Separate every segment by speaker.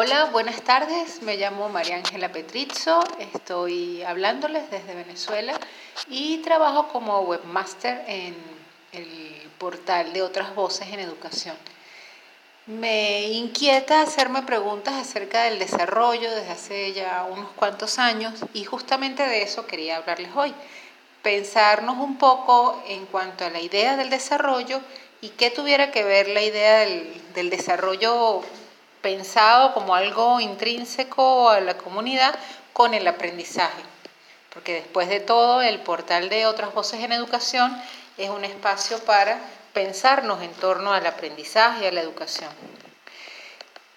Speaker 1: Hola, buenas tardes. Me llamo María Ángela Petrizzo. Estoy hablándoles desde Venezuela y trabajo como webmaster en el portal de otras voces en educación. Me inquieta hacerme preguntas acerca del desarrollo desde hace ya unos cuantos años y justamente de eso quería hablarles hoy. Pensarnos un poco en cuanto a la idea del desarrollo y qué tuviera que ver la idea del, del desarrollo pensado como algo intrínseco a la comunidad con el aprendizaje. Porque después de todo, el portal de otras voces en educación es un espacio para pensarnos en torno al aprendizaje y a la educación.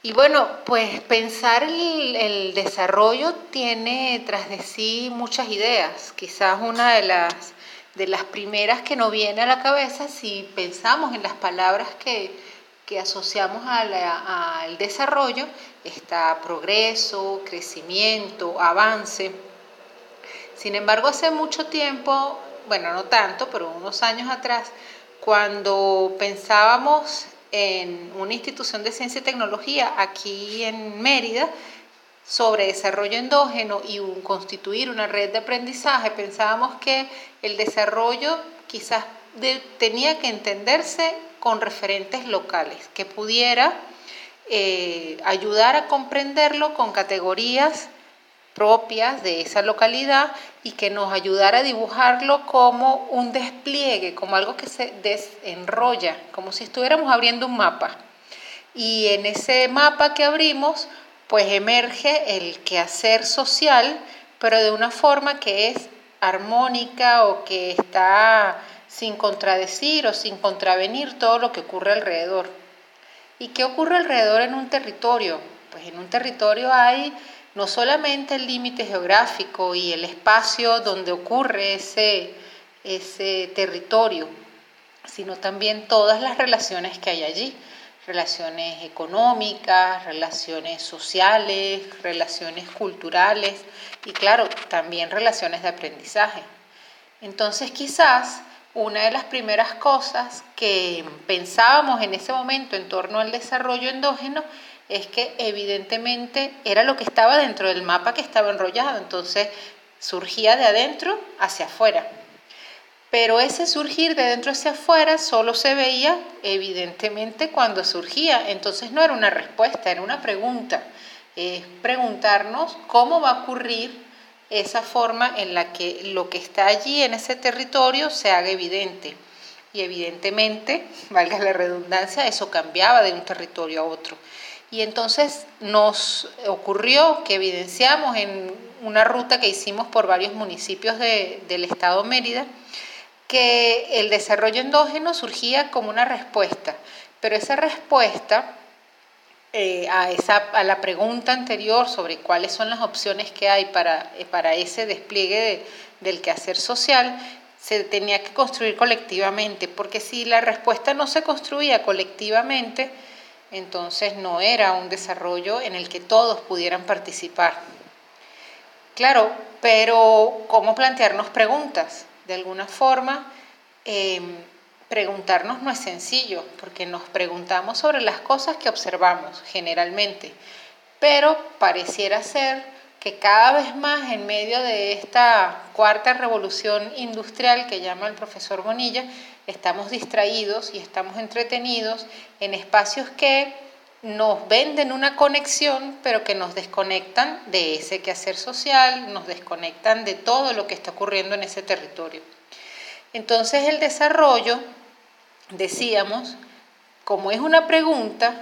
Speaker 1: Y bueno, pues pensar el, el, desarrollo tiene tras de sí muchas ideas. Quizás una de las, de las primeras que nos viene a la cabeza si pensamos en las palabras que, que asociamos al desarrollo está progreso, crecimiento, avance. Sin embargo, hace mucho tiempo, bueno, no tanto, pero unos años atrás, cuando pensábamos en una institución de ciencia y tecnología aquí en Mérida sobre desarrollo endógeno y constituir una red de aprendizaje, pensábamos que el desarrollo quizás tenía que entenderse con referentes locales, que pudiera eh, ayudar a comprenderlo con categorías propias de esa localidad y que nos ayudara a dibujarlo como un despliegue, como algo que se desenrolla, como si estuviéramos abriendo un mapa. Y en ese mapa que abrimos, pues emerge el quehacer social, pero de una forma que es armónica o que está sin contradecir o sin contravenir todo lo que ocurre alrededor. ¿Y qué ocurre alrededor en un territorio? Pues en un territorio hay no solamente el límite geográfico y el espacio donde ocurre ese, ese territorio, sino también todas las relaciones que hay allí, relaciones económicas, relaciones sociales, relaciones culturales y claro, también relaciones de aprendizaje. Entonces quizás una de las primeras cosas que pensábamos en ese momento en torno al desarrollo endógeno es que evidentemente era lo que estaba dentro del mapa que estaba enrollado, entonces surgía de adentro hacia afuera. Pero ese surgir de adentro hacia afuera solo se veía evidentemente cuando surgía, entonces no era una respuesta, era una pregunta. Es preguntarnos cómo va a ocurrir esa forma en la que lo que está allí en ese territorio se haga evidente. Y evidentemente, valga la redundancia, eso cambiaba de un territorio a otro. Y entonces nos ocurrió que evidenciamos en una ruta que hicimos por varios municipios del estado Mérida, que el desarrollo endógeno surgía como una respuesta, pero esa respuesta eh, a, esa, a la pregunta anterior sobre cuáles son las opciones que hay para, eh, para ese despliegue del quehacer social, se tenía que construir colectivamente, porque si la respuesta no se construía colectivamente, entonces no era un desarrollo en el que todos pudieran participar. Claro, pero ¿cómo plantearnos preguntas? De alguna forma, em, preguntarnos no es sencillo, porque nos preguntamos sobre las cosas que observamos generalmente, pero pareciera ser que cada vez más en medio de esta cuarta revolución industrial que llama el profesor Bonilla, estamos distraídos y estamos entretenidos en espacios que nos venden una conexión, pero que nos desconectan de ese quehacer social, nos desconectan de todo lo que está ocurriendo en ese territorio. Entonces el desarrollo decíamos, como es una pregunta,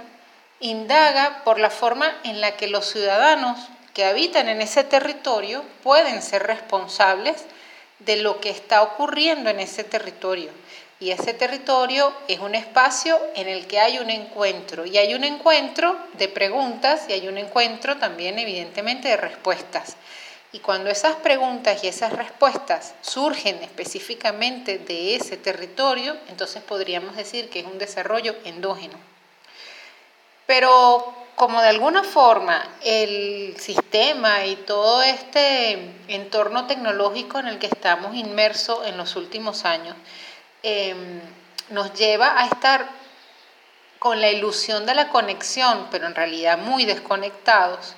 Speaker 1: indaga por la forma en la que los ciudadanos que habitan en ese territorio pueden ser responsables de lo que está ocurriendo en ese territorio. Y ese territorio es un espacio en el que hay un encuentro. Y hay un encuentro de preguntas y hay un encuentro también evidentemente de respuestas. Y cuando esas preguntas y esas respuestas surgen específicamente de ese territorio, entonces podríamos decir que es un desarrollo endógeno. Pero como de alguna forma el sistema y todo este entorno tecnológico en el que estamos inmersos en los últimos años em, nos lleva a estar con la ilusión de la conexión, pero en realidad muy desconectados,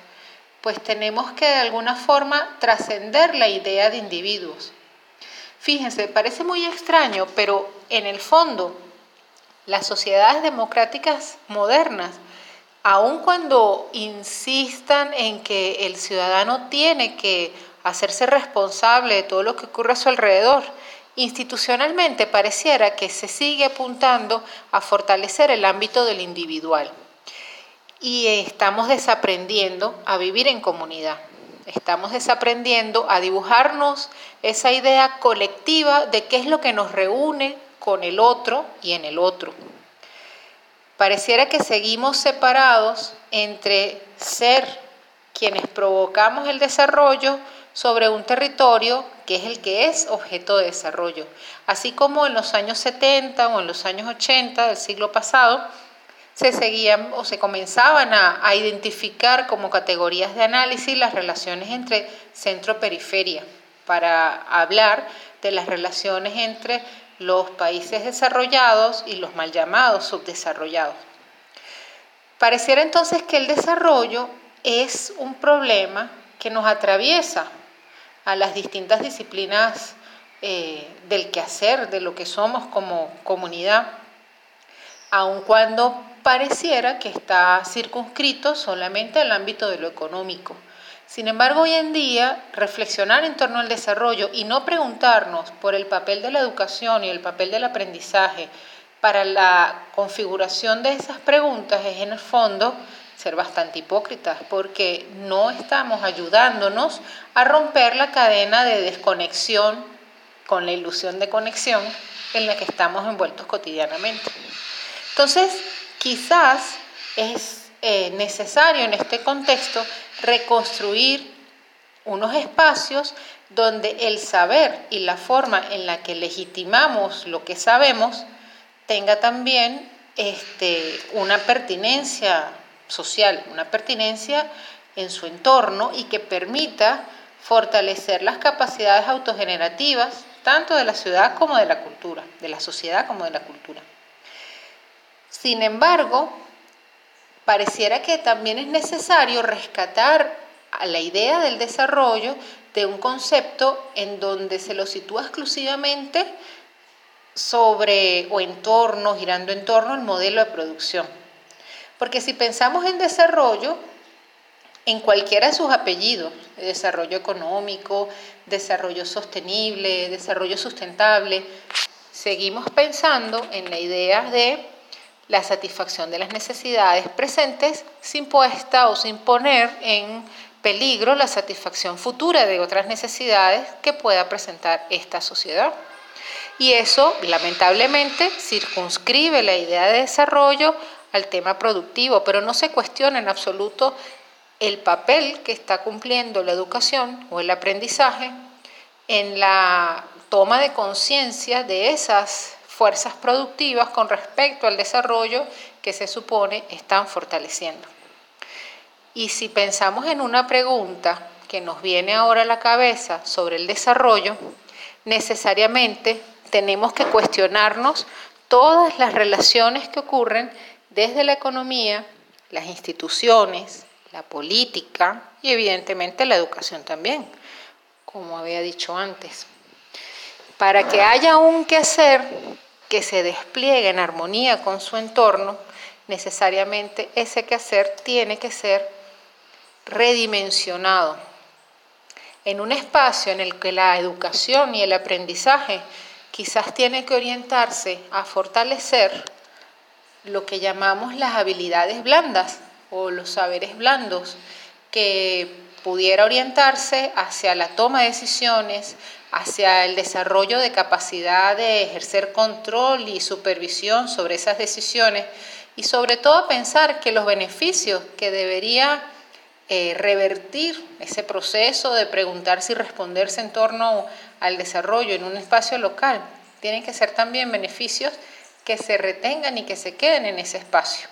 Speaker 1: pues tenemos que de alguna forma trascender la idea de individuos. Fíjense, parece muy extraño, pero en el fondo las sociedades democráticas modernas, aun cuando insistan en que el ciudadano tiene que hacerse responsable de todo lo que ocurre a su alrededor, institucionalmente pareciera que se sigue apuntando a fortalecer el ámbito del individual y estamos desaprendiendo a vivir en comunidad. Estamos desaprendiendo a dibujarnos esa idea colectiva de qué es lo que nos reúne con el otro y en el otro. Pareciera que seguimos separados entre ser quienes provocamos el desarrollo sobre un territorio que es el que es objeto de desarrollo. Así como en los años 70 o en los años 80 del siglo pasado, se seguían o se comenzaban a, identificar como categorías de análisis las relaciones entre centro-periferia para hablar de las relaciones entre los países desarrollados y los mal llamados subdesarrollados. Pareciera entonces que el desarrollo es un problema que nos atraviesa a las distintas disciplinas eh, del quehacer, de lo que somos como comunidad, aun cuando pareciera que está circunscrito solamente al ámbito de lo económico. Sin embargo, hoy en día, reflexionar en torno al desarrollo y no preguntarnos por el papel de la educación y el papel del aprendizaje para la configuración de esas preguntas es en el fondo ser bastante hipócritas porque no estamos ayudándonos a romper la cadena de desconexión con la ilusión de conexión en la que estamos envueltos cotidianamente. Entonces, quizás es eh, necesario en este contexto reconstruir unos espacios donde el saber y la forma en la que legitimamos lo que sabemos tenga también este, una pertinencia social, una pertinencia en su entorno y que permita fortalecer las capacidades autogenerativas tanto de la ciudad como de la cultura, de la sociedad como de la cultura. Sin embargo, pareciera que también es necesario rescatar a la idea del desarrollo de un concepto en donde se lo sitúa exclusivamente sobre o en torno, girando en torno al modelo de producción. Porque si pensamos en desarrollo, en cualquiera de sus apellidos, desarrollo económico, desarrollo sostenible, desarrollo sustentable, seguimos pensando en la idea de la satisfacción de las necesidades presentes sin puesta o sin poner en peligro la satisfacción futura de otras necesidades que pueda presentar esta sociedad. Y eso, lamentablemente, circunscribe la idea de desarrollo al tema productivo, pero no se cuestiona en absoluto el papel que está cumpliendo la educación o el aprendizaje en la toma de conciencia de esas fuerzas productivas con respecto al desarrollo que se supone están fortaleciendo. Y si pensamos en una pregunta que nos viene ahora a la cabeza sobre el desarrollo, necesariamente tenemos que cuestionarnos todas las relaciones que ocurren desde la economía, las instituciones, la política y evidentemente la educación también, como había dicho antes. Para que haya un quehacer que se despliegue en armonía con su entorno, necesariamente ese quehacer tiene que ser redimensionado. En un espacio en el que la educación y el aprendizaje quizás tiene que orientarse a fortalecer lo que llamamos las habilidades blandas o los saberes blandos, que pudiera orientarse hacia la toma de decisiones, hacia el desarrollo de capacidad de ejercer control y supervisión sobre esas decisiones y sobre todo pensar que los beneficios que debería eh, revertir ese proceso de preguntarse y responderse en torno al desarrollo en un espacio local tienen que ser también beneficios que se retengan y que se queden en ese espacio.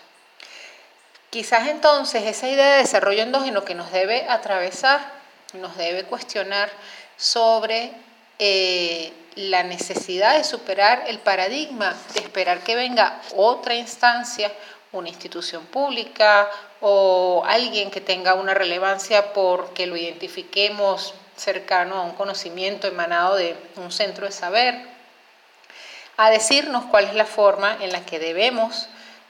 Speaker 1: Quizás entonces esa idea de desarrollo endógeno que nos debe atravesar, nos debe cuestionar sobre eh, la necesidad de superar el paradigma de esperar que venga otra instancia, una institución pública o alguien que tenga una relevancia porque lo identifiquemos cercano a un conocimiento emanado de un centro de saber, a decirnos cuál es la forma en la que debemos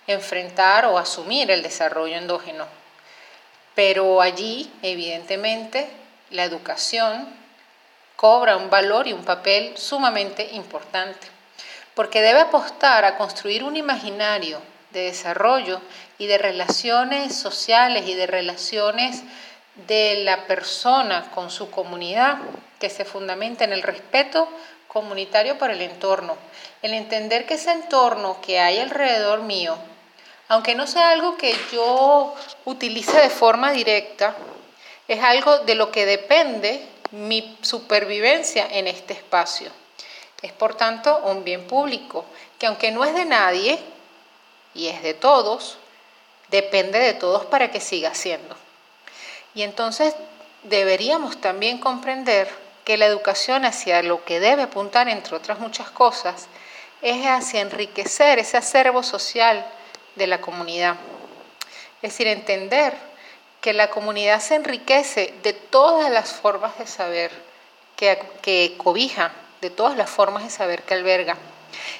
Speaker 1: enfrentar o asumir el desarrollo endógeno. Pero allí, evidentemente, la educación cobra un valor y un papel sumamente importante, porque debe apostar a construir un imaginario de desarrollo y de relaciones sociales y de relaciones de la persona con su comunidad que se fundamenta en el respeto comunitario para el entorno, el entender que ese entorno que hay alrededor mío, aunque no sea algo que yo utilice de forma directa, es algo de lo que depende mi supervivencia en este espacio. Es por tanto un bien público que aunque no es de nadie y es de todos, depende de todos para que siga siendo. Y entonces deberíamos también comprender que la educación hacia lo que debe apuntar, entre otras muchas cosas, es hacia enriquecer ese acervo social de la comunidad. Es decir, entender que la comunidad se enriquece de todas las formas de saber que, que cobija, de todas las formas de saber que alberga.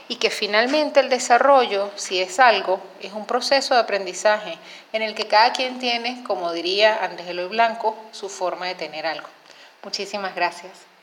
Speaker 1: Y que finalmente el desarrollo, si es algo, es un proceso de aprendizaje en el que cada quien tiene, como diría Andrés Eloy Blanco, su forma de tener algo. Muchísimas gracias.